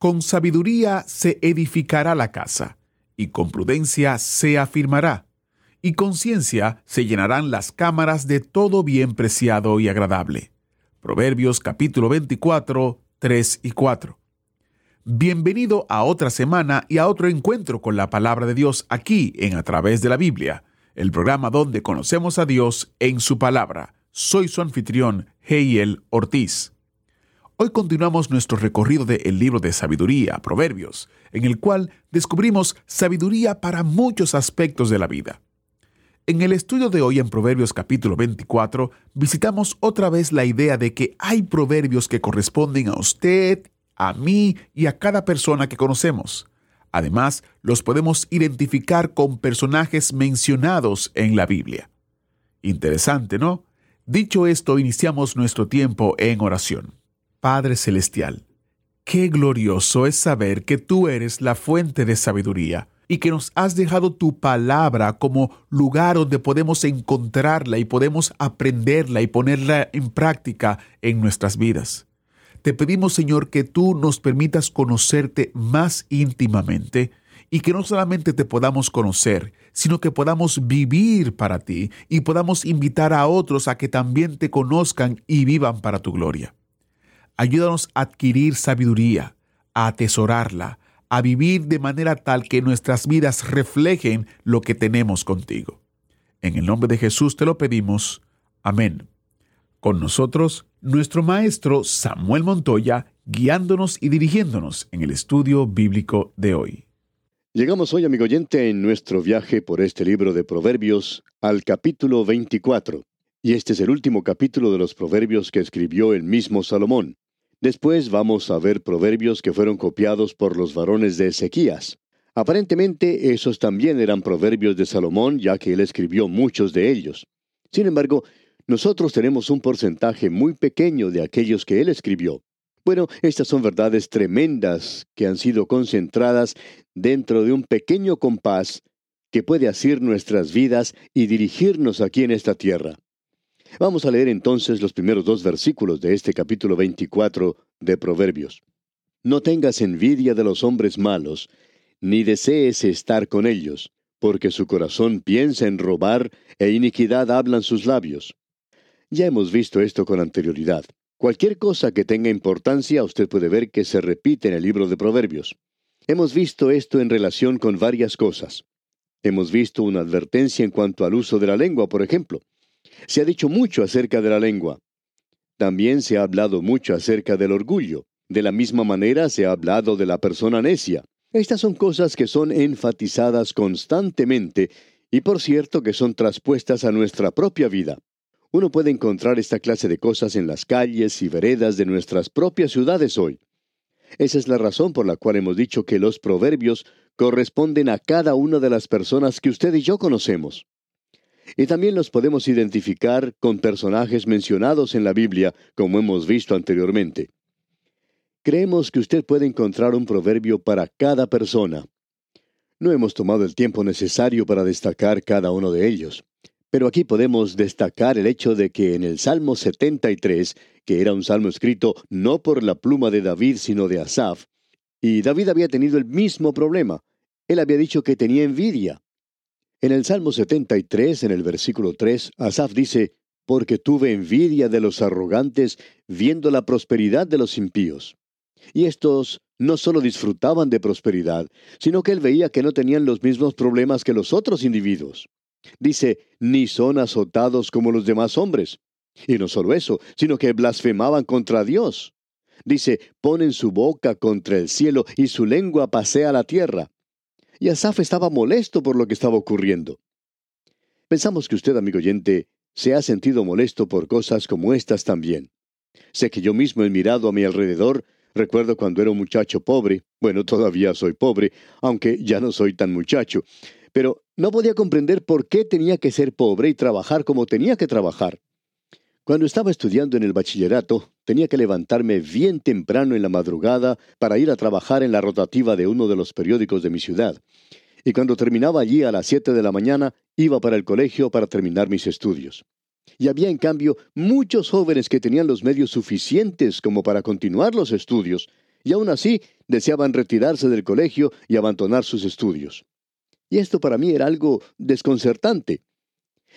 Con sabiduría se edificará la casa, y con prudencia se afirmará, y con ciencia se llenarán las cámaras de todo bien preciado y agradable. Proverbios capítulo 24, 3 y 4. Bienvenido a otra semana y a otro encuentro con la palabra de Dios aquí en A través de la Biblia, el programa donde conocemos a Dios en su palabra. Soy su anfitrión, Heiel Ortiz. Hoy continuamos nuestro recorrido del libro de sabiduría, Proverbios, en el cual descubrimos sabiduría para muchos aspectos de la vida. En el estudio de hoy en Proverbios capítulo 24, visitamos otra vez la idea de que hay proverbios que corresponden a usted, a mí y a cada persona que conocemos. Además, los podemos identificar con personajes mencionados en la Biblia. Interesante, ¿no? Dicho esto, iniciamos nuestro tiempo en oración. Padre Celestial, qué glorioso es saber que tú eres la fuente de sabiduría y que nos has dejado tu palabra como lugar donde podemos encontrarla y podemos aprenderla y ponerla en práctica en nuestras vidas. Te pedimos, Señor, que tú nos permitas conocerte más íntimamente y que no solamente te podamos conocer, sino que podamos vivir para ti y podamos invitar a otros a que también te conozcan y vivan para tu gloria. Ayúdanos a adquirir sabiduría, a atesorarla, a vivir de manera tal que nuestras vidas reflejen lo que tenemos contigo. En el nombre de Jesús te lo pedimos. Amén. Con nosotros, nuestro maestro Samuel Montoya, guiándonos y dirigiéndonos en el estudio bíblico de hoy. Llegamos hoy, amigo oyente, en nuestro viaje por este libro de Proverbios al capítulo 24. Y este es el último capítulo de los Proverbios que escribió el mismo Salomón. Después vamos a ver proverbios que fueron copiados por los varones de Ezequías. Aparentemente esos también eran proverbios de Salomón, ya que él escribió muchos de ellos. Sin embargo, nosotros tenemos un porcentaje muy pequeño de aquellos que él escribió. Bueno, estas son verdades tremendas que han sido concentradas dentro de un pequeño compás que puede asir nuestras vidas y dirigirnos aquí en esta tierra. Vamos a leer entonces los primeros dos versículos de este capítulo 24 de Proverbios. No tengas envidia de los hombres malos, ni desees estar con ellos, porque su corazón piensa en robar e iniquidad hablan sus labios. Ya hemos visto esto con anterioridad. Cualquier cosa que tenga importancia usted puede ver que se repite en el libro de Proverbios. Hemos visto esto en relación con varias cosas. Hemos visto una advertencia en cuanto al uso de la lengua, por ejemplo. Se ha dicho mucho acerca de la lengua. También se ha hablado mucho acerca del orgullo. De la misma manera se ha hablado de la persona necia. Estas son cosas que son enfatizadas constantemente y por cierto que son traspuestas a nuestra propia vida. Uno puede encontrar esta clase de cosas en las calles y veredas de nuestras propias ciudades hoy. Esa es la razón por la cual hemos dicho que los proverbios corresponden a cada una de las personas que usted y yo conocemos. Y también los podemos identificar con personajes mencionados en la Biblia, como hemos visto anteriormente. Creemos que usted puede encontrar un proverbio para cada persona. No hemos tomado el tiempo necesario para destacar cada uno de ellos. Pero aquí podemos destacar el hecho de que en el Salmo 73, que era un salmo escrito no por la pluma de David, sino de Asaf, y David había tenido el mismo problema. Él había dicho que tenía envidia. En el Salmo 73, en el versículo 3, Asaf dice, Porque tuve envidia de los arrogantes, viendo la prosperidad de los impíos. Y estos no solo disfrutaban de prosperidad, sino que él veía que no tenían los mismos problemas que los otros individuos. Dice, ni son azotados como los demás hombres. Y no solo eso, sino que blasfemaban contra Dios. Dice, ponen su boca contra el cielo y su lengua pasea la tierra y Asaf estaba molesto por lo que estaba ocurriendo. Pensamos que usted, amigo oyente, se ha sentido molesto por cosas como estas también. Sé que yo mismo he mirado a mi alrededor Recuerdo cuando era un muchacho pobre, bueno, todavía soy pobre, aunque ya no soy tan muchacho, pero no podía comprender por qué tenía que ser pobre y trabajar como tenía que trabajar. Cuando estaba estudiando en el bachillerato, tenía que levantarme bien temprano en la madrugada para ir a trabajar en la rotativa de uno de los periódicos de mi ciudad. Y cuando terminaba allí a las siete de la mañana, iba para el colegio para terminar mis estudios. Y había en cambio muchos jóvenes que tenían los medios suficientes como para continuar los estudios, y aún así deseaban retirarse del colegio y abandonar sus estudios. Y esto para mí era algo desconcertante.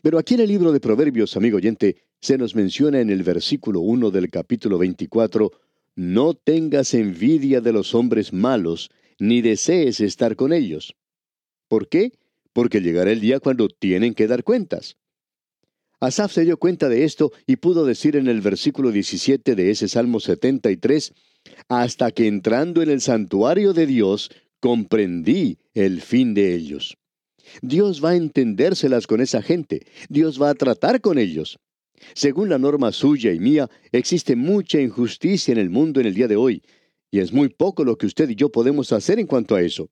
Pero aquí en el libro de Proverbios, amigo oyente, se nos menciona en el versículo 1 del capítulo 24, No tengas envidia de los hombres malos, ni desees estar con ellos. ¿Por qué? Porque llegará el día cuando tienen que dar cuentas. Asaf se dio cuenta de esto y pudo decir en el versículo 17 de ese Salmo 73, hasta que entrando en el santuario de Dios, comprendí el fin de ellos. Dios va a entendérselas con esa gente, Dios va a tratar con ellos. Según la norma suya y mía, existe mucha injusticia en el mundo en el día de hoy, y es muy poco lo que usted y yo podemos hacer en cuanto a eso.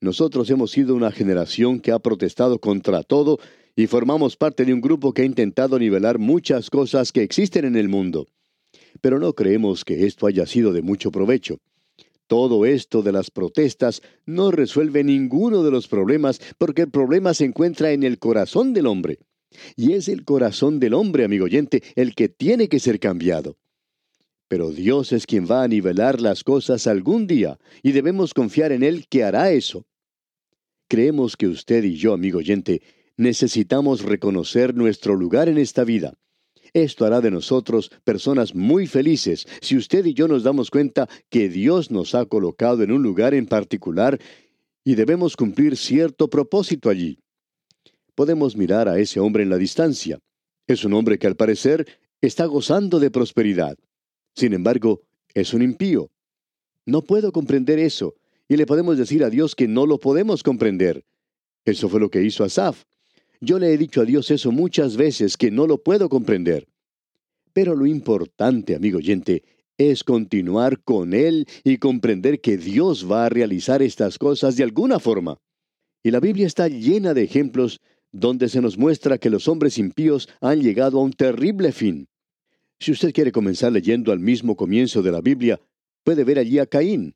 Nosotros hemos sido una generación que ha protestado contra todo y formamos parte de un grupo que ha intentado nivelar muchas cosas que existen en el mundo. Pero no creemos que esto haya sido de mucho provecho. Todo esto de las protestas no resuelve ninguno de los problemas porque el problema se encuentra en el corazón del hombre. Y es el corazón del hombre, amigo oyente, el que tiene que ser cambiado. Pero Dios es quien va a nivelar las cosas algún día y debemos confiar en Él que hará eso. Creemos que usted y yo, amigo oyente, necesitamos reconocer nuestro lugar en esta vida. Esto hará de nosotros personas muy felices si usted y yo nos damos cuenta que Dios nos ha colocado en un lugar en particular y debemos cumplir cierto propósito allí. Podemos mirar a ese hombre en la distancia. Es un hombre que al parecer está gozando de prosperidad. Sin embargo, es un impío. No puedo comprender eso, y le podemos decir a Dios que no lo podemos comprender. Eso fue lo que hizo Asaf. Yo le he dicho a Dios eso muchas veces que no lo puedo comprender. Pero lo importante, amigo oyente, es continuar con Él y comprender que Dios va a realizar estas cosas de alguna forma. Y la Biblia está llena de ejemplos donde se nos muestra que los hombres impíos han llegado a un terrible fin. Si usted quiere comenzar leyendo al mismo comienzo de la Biblia, puede ver allí a Caín.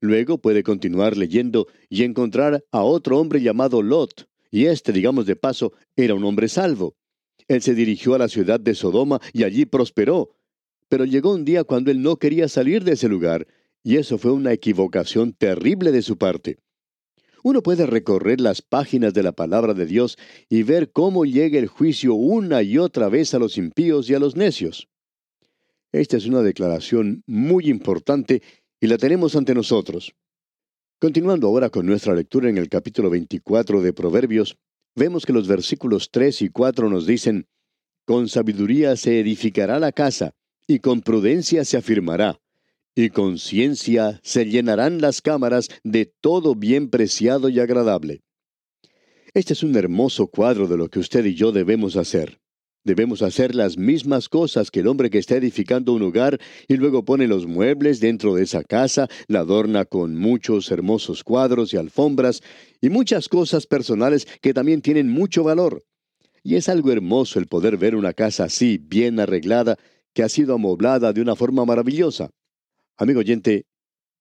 Luego puede continuar leyendo y encontrar a otro hombre llamado Lot, y este, digamos de paso, era un hombre salvo. Él se dirigió a la ciudad de Sodoma y allí prosperó. Pero llegó un día cuando él no quería salir de ese lugar, y eso fue una equivocación terrible de su parte. Uno puede recorrer las páginas de la palabra de Dios y ver cómo llega el juicio una y otra vez a los impíos y a los necios. Esta es una declaración muy importante y la tenemos ante nosotros. Continuando ahora con nuestra lectura en el capítulo 24 de Proverbios, vemos que los versículos 3 y 4 nos dicen, Con sabiduría se edificará la casa, y con prudencia se afirmará, y con ciencia se llenarán las cámaras de todo bien preciado y agradable. Este es un hermoso cuadro de lo que usted y yo debemos hacer. Debemos hacer las mismas cosas que el hombre que está edificando un hogar y luego pone los muebles dentro de esa casa, la adorna con muchos hermosos cuadros y alfombras y muchas cosas personales que también tienen mucho valor. Y es algo hermoso el poder ver una casa así, bien arreglada, que ha sido amoblada de una forma maravillosa. Amigo oyente,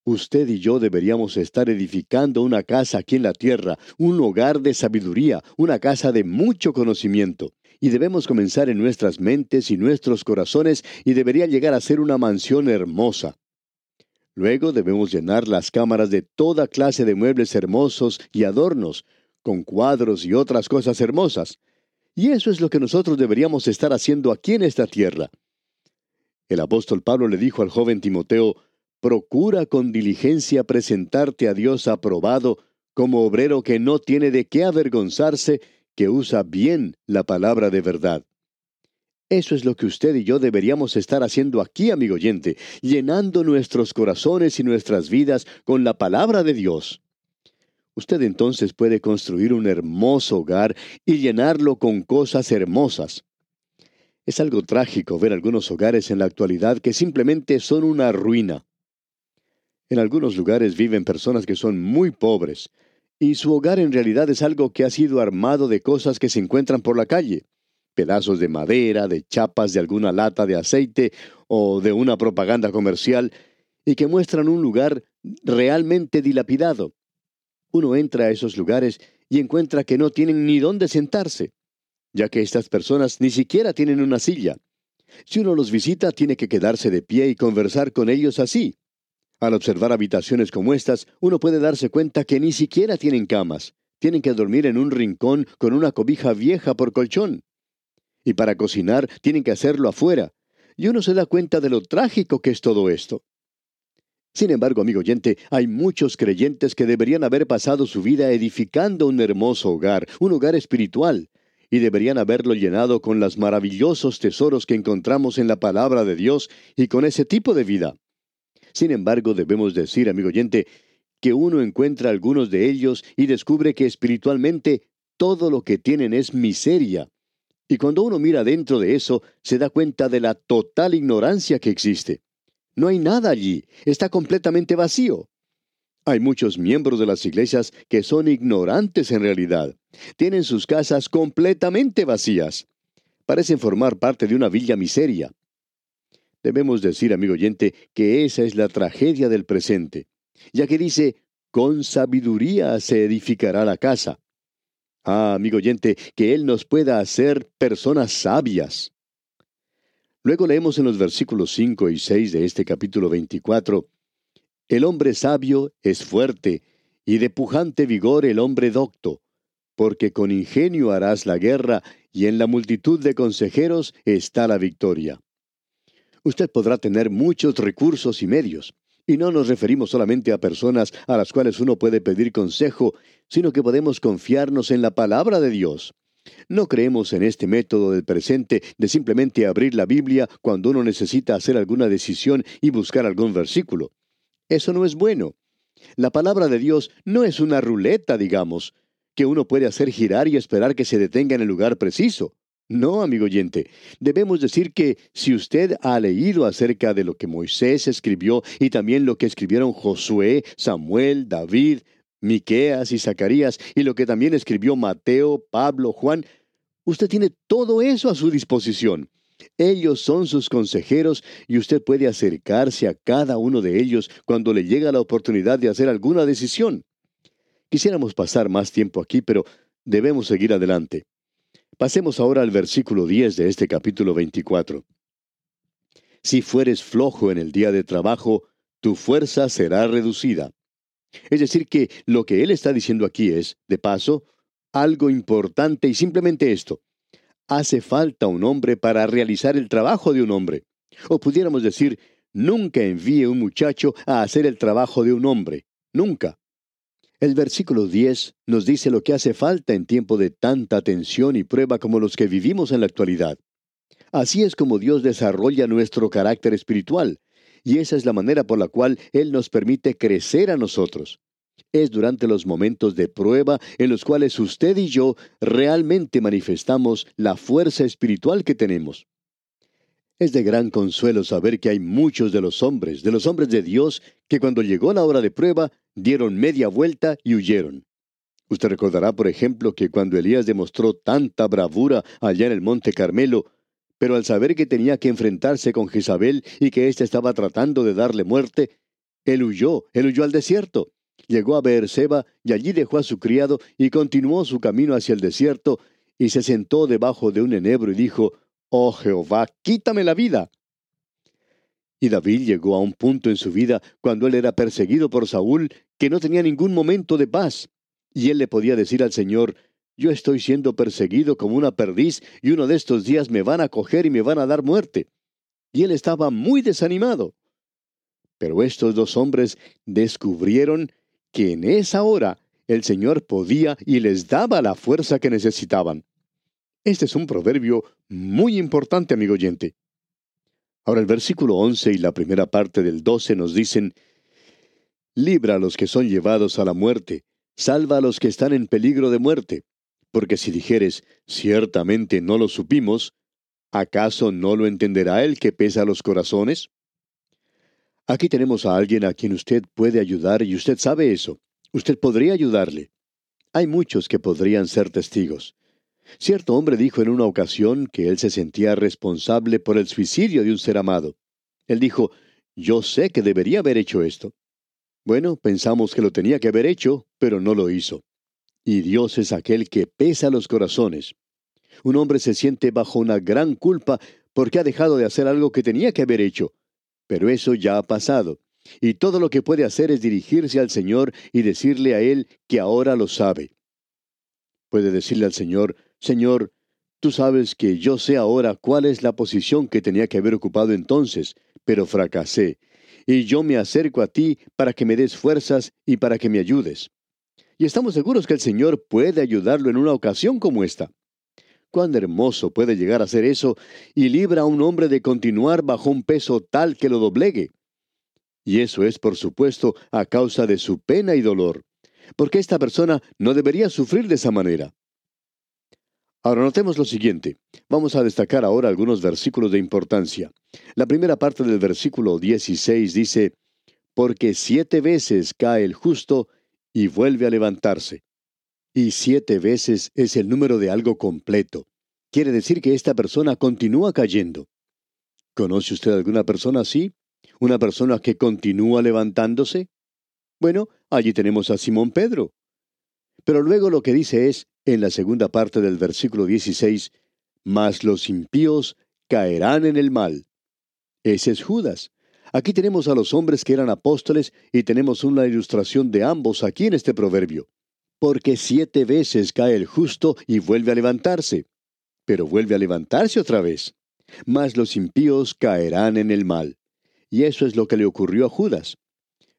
usted y yo deberíamos estar edificando una casa aquí en la tierra, un hogar de sabiduría, una casa de mucho conocimiento y debemos comenzar en nuestras mentes y nuestros corazones y debería llegar a ser una mansión hermosa. Luego debemos llenar las cámaras de toda clase de muebles hermosos y adornos, con cuadros y otras cosas hermosas. Y eso es lo que nosotros deberíamos estar haciendo aquí en esta tierra. El apóstol Pablo le dijo al joven Timoteo, Procura con diligencia presentarte a Dios aprobado, como obrero que no tiene de qué avergonzarse, que usa bien la palabra de verdad. Eso es lo que usted y yo deberíamos estar haciendo aquí, amigo oyente, llenando nuestros corazones y nuestras vidas con la palabra de Dios. Usted entonces puede construir un hermoso hogar y llenarlo con cosas hermosas. Es algo trágico ver algunos hogares en la actualidad que simplemente son una ruina. En algunos lugares viven personas que son muy pobres, y su hogar en realidad es algo que ha sido armado de cosas que se encuentran por la calle, pedazos de madera, de chapas de alguna lata de aceite o de una propaganda comercial, y que muestran un lugar realmente dilapidado. Uno entra a esos lugares y encuentra que no tienen ni dónde sentarse, ya que estas personas ni siquiera tienen una silla. Si uno los visita, tiene que quedarse de pie y conversar con ellos así. Al observar habitaciones como estas, uno puede darse cuenta que ni siquiera tienen camas. Tienen que dormir en un rincón con una cobija vieja por colchón. Y para cocinar tienen que hacerlo afuera. Y uno se da cuenta de lo trágico que es todo esto. Sin embargo, amigo oyente, hay muchos creyentes que deberían haber pasado su vida edificando un hermoso hogar, un hogar espiritual, y deberían haberlo llenado con los maravillosos tesoros que encontramos en la palabra de Dios y con ese tipo de vida. Sin embargo, debemos decir, amigo oyente, que uno encuentra algunos de ellos y descubre que espiritualmente todo lo que tienen es miseria. Y cuando uno mira dentro de eso, se da cuenta de la total ignorancia que existe. No hay nada allí, está completamente vacío. Hay muchos miembros de las iglesias que son ignorantes en realidad. Tienen sus casas completamente vacías. Parecen formar parte de una villa miseria. Debemos decir, amigo oyente, que esa es la tragedia del presente, ya que dice, con sabiduría se edificará la casa. Ah, amigo oyente, que Él nos pueda hacer personas sabias. Luego leemos en los versículos 5 y 6 de este capítulo 24, El hombre sabio es fuerte, y de pujante vigor el hombre docto, porque con ingenio harás la guerra, y en la multitud de consejeros está la victoria. Usted podrá tener muchos recursos y medios. Y no nos referimos solamente a personas a las cuales uno puede pedir consejo, sino que podemos confiarnos en la palabra de Dios. No creemos en este método del presente de simplemente abrir la Biblia cuando uno necesita hacer alguna decisión y buscar algún versículo. Eso no es bueno. La palabra de Dios no es una ruleta, digamos, que uno puede hacer girar y esperar que se detenga en el lugar preciso. No, amigo oyente, debemos decir que si usted ha leído acerca de lo que Moisés escribió y también lo que escribieron Josué, Samuel, David, Miqueas y Zacarías y lo que también escribió Mateo, Pablo, Juan, usted tiene todo eso a su disposición. Ellos son sus consejeros y usted puede acercarse a cada uno de ellos cuando le llega la oportunidad de hacer alguna decisión. Quisiéramos pasar más tiempo aquí, pero debemos seguir adelante. Pasemos ahora al versículo 10 de este capítulo 24. Si fueres flojo en el día de trabajo, tu fuerza será reducida. Es decir, que lo que él está diciendo aquí es, de paso, algo importante y simplemente esto. Hace falta un hombre para realizar el trabajo de un hombre. O pudiéramos decir, nunca envíe un muchacho a hacer el trabajo de un hombre. Nunca. El versículo 10 nos dice lo que hace falta en tiempo de tanta tensión y prueba como los que vivimos en la actualidad. Así es como Dios desarrolla nuestro carácter espiritual, y esa es la manera por la cual Él nos permite crecer a nosotros. Es durante los momentos de prueba en los cuales usted y yo realmente manifestamos la fuerza espiritual que tenemos. Es de gran consuelo saber que hay muchos de los hombres, de los hombres de Dios, que cuando llegó la hora de prueba, dieron media vuelta y huyeron. Usted recordará, por ejemplo, que cuando Elías demostró tanta bravura allá en el monte Carmelo, pero al saber que tenía que enfrentarse con Jezabel y que éste estaba tratando de darle muerte, él huyó, él huyó al desierto. Llegó a Beerseba y allí dejó a su criado y continuó su camino hacia el desierto y se sentó debajo de un enebro y dijo, Oh Jehová, quítame la vida. Y David llegó a un punto en su vida cuando él era perseguido por Saúl que no tenía ningún momento de paz. Y él le podía decir al Señor, yo estoy siendo perseguido como una perdiz y uno de estos días me van a coger y me van a dar muerte. Y él estaba muy desanimado. Pero estos dos hombres descubrieron que en esa hora el Señor podía y les daba la fuerza que necesitaban. Este es un proverbio muy importante, amigo oyente. Ahora el versículo 11 y la primera parte del 12 nos dicen, Libra a los que son llevados a la muerte, salva a los que están en peligro de muerte, porque si dijeres, ciertamente no lo supimos, ¿acaso no lo entenderá el que pesa los corazones? Aquí tenemos a alguien a quien usted puede ayudar y usted sabe eso. Usted podría ayudarle. Hay muchos que podrían ser testigos. Cierto hombre dijo en una ocasión que él se sentía responsable por el suicidio de un ser amado. Él dijo, yo sé que debería haber hecho esto. Bueno, pensamos que lo tenía que haber hecho, pero no lo hizo. Y Dios es aquel que pesa los corazones. Un hombre se siente bajo una gran culpa porque ha dejado de hacer algo que tenía que haber hecho. Pero eso ya ha pasado. Y todo lo que puede hacer es dirigirse al Señor y decirle a Él que ahora lo sabe. Puede decirle al Señor, Señor, tú sabes que yo sé ahora cuál es la posición que tenía que haber ocupado entonces, pero fracasé. Y yo me acerco a ti para que me des fuerzas y para que me ayudes. Y estamos seguros que el Señor puede ayudarlo en una ocasión como esta. Cuán hermoso puede llegar a ser eso y libra a un hombre de continuar bajo un peso tal que lo doblegue. Y eso es, por supuesto, a causa de su pena y dolor, porque esta persona no debería sufrir de esa manera. Ahora notemos lo siguiente. Vamos a destacar ahora algunos versículos de importancia. La primera parte del versículo 16 dice, Porque siete veces cae el justo y vuelve a levantarse. Y siete veces es el número de algo completo. Quiere decir que esta persona continúa cayendo. ¿Conoce usted alguna persona así? ¿Una persona que continúa levantándose? Bueno, allí tenemos a Simón Pedro. Pero luego lo que dice es, en la segunda parte del versículo 16, Mas los impíos caerán en el mal. Ese es Judas. Aquí tenemos a los hombres que eran apóstoles y tenemos una ilustración de ambos aquí en este proverbio. Porque siete veces cae el justo y vuelve a levantarse, pero vuelve a levantarse otra vez. Mas los impíos caerán en el mal. Y eso es lo que le ocurrió a Judas.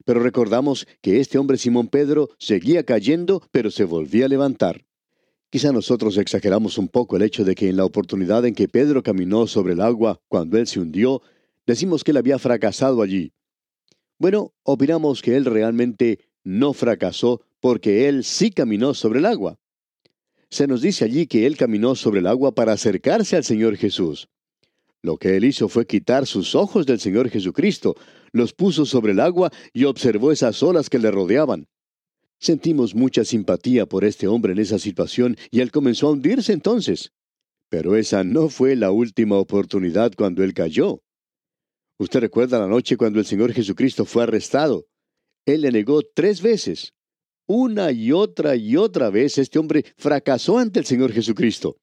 Pero recordamos que este hombre Simón Pedro seguía cayendo, pero se volvía a levantar. Quizá nosotros exageramos un poco el hecho de que en la oportunidad en que Pedro caminó sobre el agua cuando él se hundió, decimos que él había fracasado allí. Bueno, opinamos que él realmente no fracasó porque él sí caminó sobre el agua. Se nos dice allí que él caminó sobre el agua para acercarse al Señor Jesús. Lo que él hizo fue quitar sus ojos del Señor Jesucristo, los puso sobre el agua y observó esas olas que le rodeaban. Sentimos mucha simpatía por este hombre en esa situación y él comenzó a hundirse entonces. Pero esa no fue la última oportunidad cuando él cayó. Usted recuerda la noche cuando el Señor Jesucristo fue arrestado. Él le negó tres veces. Una y otra y otra vez este hombre fracasó ante el Señor Jesucristo.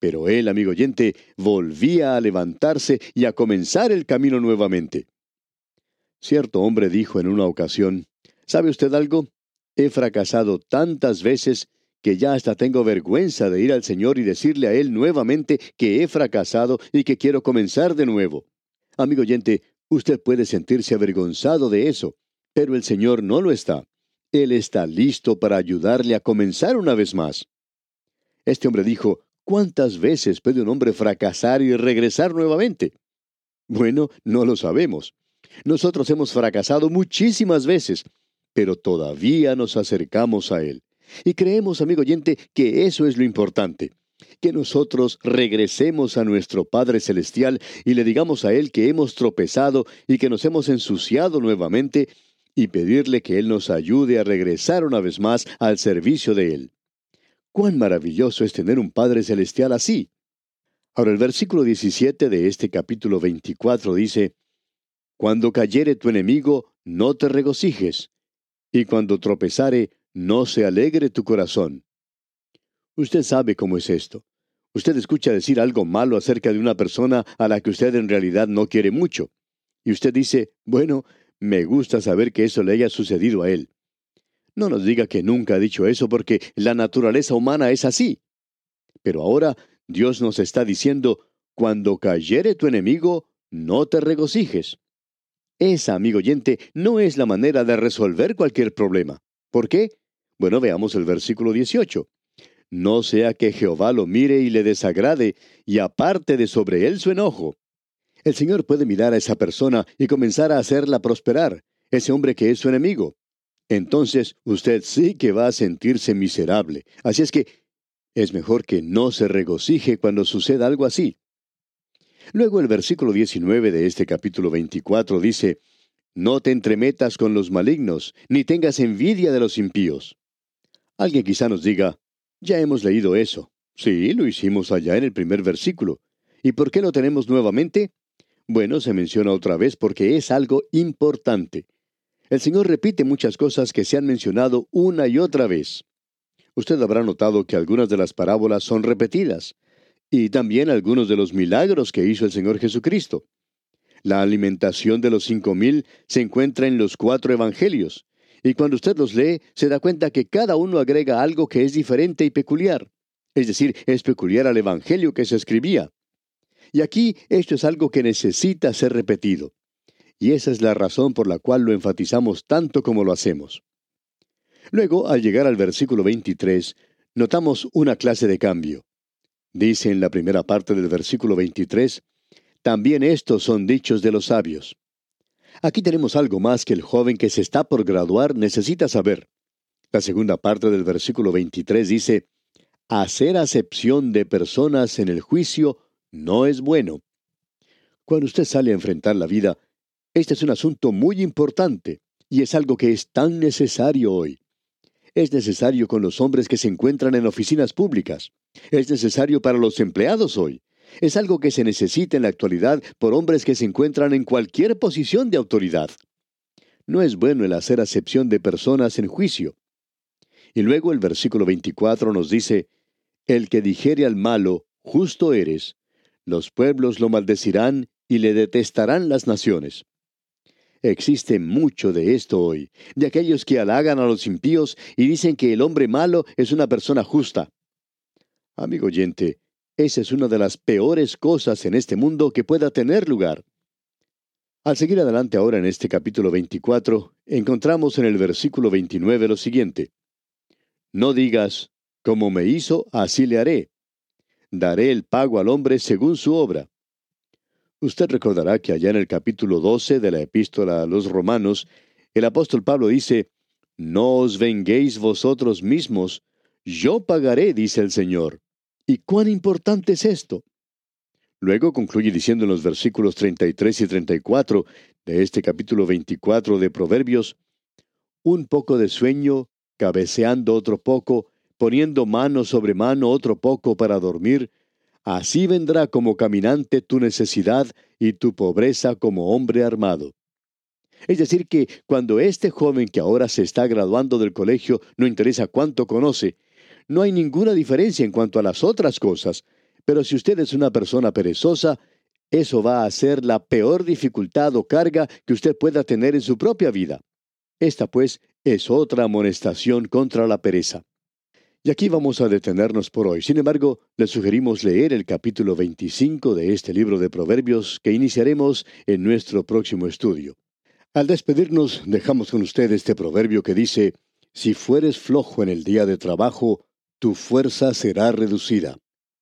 Pero él, amigo oyente, volvía a levantarse y a comenzar el camino nuevamente. Cierto hombre dijo en una ocasión, ¿sabe usted algo? He fracasado tantas veces que ya hasta tengo vergüenza de ir al Señor y decirle a Él nuevamente que he fracasado y que quiero comenzar de nuevo. Amigo oyente, usted puede sentirse avergonzado de eso, pero el Señor no lo está. Él está listo para ayudarle a comenzar una vez más. Este hombre dijo, ¿Cuántas veces puede un hombre fracasar y regresar nuevamente? Bueno, no lo sabemos. Nosotros hemos fracasado muchísimas veces, pero todavía nos acercamos a Él. Y creemos, amigo oyente, que eso es lo importante, que nosotros regresemos a nuestro Padre Celestial y le digamos a Él que hemos tropezado y que nos hemos ensuciado nuevamente y pedirle que Él nos ayude a regresar una vez más al servicio de Él. Cuán maravilloso es tener un Padre Celestial así. Ahora el versículo 17 de este capítulo 24 dice, Cuando cayere tu enemigo, no te regocijes, y cuando tropezare, no se alegre tu corazón. Usted sabe cómo es esto. Usted escucha decir algo malo acerca de una persona a la que usted en realidad no quiere mucho. Y usted dice, bueno, me gusta saber que eso le haya sucedido a él. No nos diga que nunca ha dicho eso porque la naturaleza humana es así. Pero ahora Dios nos está diciendo, cuando cayere tu enemigo, no te regocijes. Esa, amigo oyente, no es la manera de resolver cualquier problema. ¿Por qué? Bueno, veamos el versículo 18. No sea que Jehová lo mire y le desagrade, y aparte de sobre él su enojo. El Señor puede mirar a esa persona y comenzar a hacerla prosperar, ese hombre que es su enemigo entonces usted sí que va a sentirse miserable. Así es que es mejor que no se regocije cuando suceda algo así. Luego el versículo 19 de este capítulo 24 dice, No te entremetas con los malignos, ni tengas envidia de los impíos. Alguien quizá nos diga, ya hemos leído eso. Sí, lo hicimos allá en el primer versículo. ¿Y por qué lo tenemos nuevamente? Bueno, se menciona otra vez porque es algo importante. El Señor repite muchas cosas que se han mencionado una y otra vez. Usted habrá notado que algunas de las parábolas son repetidas, y también algunos de los milagros que hizo el Señor Jesucristo. La alimentación de los cinco mil se encuentra en los cuatro evangelios, y cuando usted los lee, se da cuenta que cada uno agrega algo que es diferente y peculiar. Es decir, es peculiar al evangelio que se escribía. Y aquí esto es algo que necesita ser repetido. Y esa es la razón por la cual lo enfatizamos tanto como lo hacemos. Luego, al llegar al versículo 23, notamos una clase de cambio. Dice en la primera parte del versículo 23, también estos son dichos de los sabios. Aquí tenemos algo más que el joven que se está por graduar necesita saber. La segunda parte del versículo 23 dice, Hacer acepción de personas en el juicio no es bueno. Cuando usted sale a enfrentar la vida, este es un asunto muy importante y es algo que es tan necesario hoy. Es necesario con los hombres que se encuentran en oficinas públicas. Es necesario para los empleados hoy. Es algo que se necesita en la actualidad por hombres que se encuentran en cualquier posición de autoridad. No es bueno el hacer acepción de personas en juicio. Y luego el versículo 24 nos dice, El que dijere al malo, justo eres, los pueblos lo maldecirán y le detestarán las naciones. Existe mucho de esto hoy, de aquellos que halagan a los impíos y dicen que el hombre malo es una persona justa. Amigo oyente, esa es una de las peores cosas en este mundo que pueda tener lugar. Al seguir adelante ahora en este capítulo 24, encontramos en el versículo 29 lo siguiente. No digas, como me hizo, así le haré. Daré el pago al hombre según su obra. Usted recordará que allá en el capítulo 12 de la epístola a los romanos, el apóstol Pablo dice, No os venguéis vosotros mismos, yo pagaré, dice el Señor. ¿Y cuán importante es esto? Luego concluye diciendo en los versículos 33 y 34 de este capítulo 24 de Proverbios, un poco de sueño, cabeceando otro poco, poniendo mano sobre mano otro poco para dormir, así vendrá como caminante tu necesidad y tu pobreza como hombre armado. Es decir, que cuando este joven que ahora se está graduando del colegio no interesa cuánto conoce, no hay ninguna diferencia en cuanto a las otras cosas, pero si usted es una persona perezosa, eso va a ser la peor dificultad o carga que usted pueda tener en su propia vida. Esta, pues, es otra amonestación contra la pereza. Y aquí vamos a detenernos por hoy. Sin embargo, le sugerimos leer el capítulo 25 de este libro de Proverbios que iniciaremos en nuestro próximo estudio. Al despedirnos, dejamos con usted este proverbio que dice, Si fueres flojo en el día de trabajo, tu fuerza será reducida.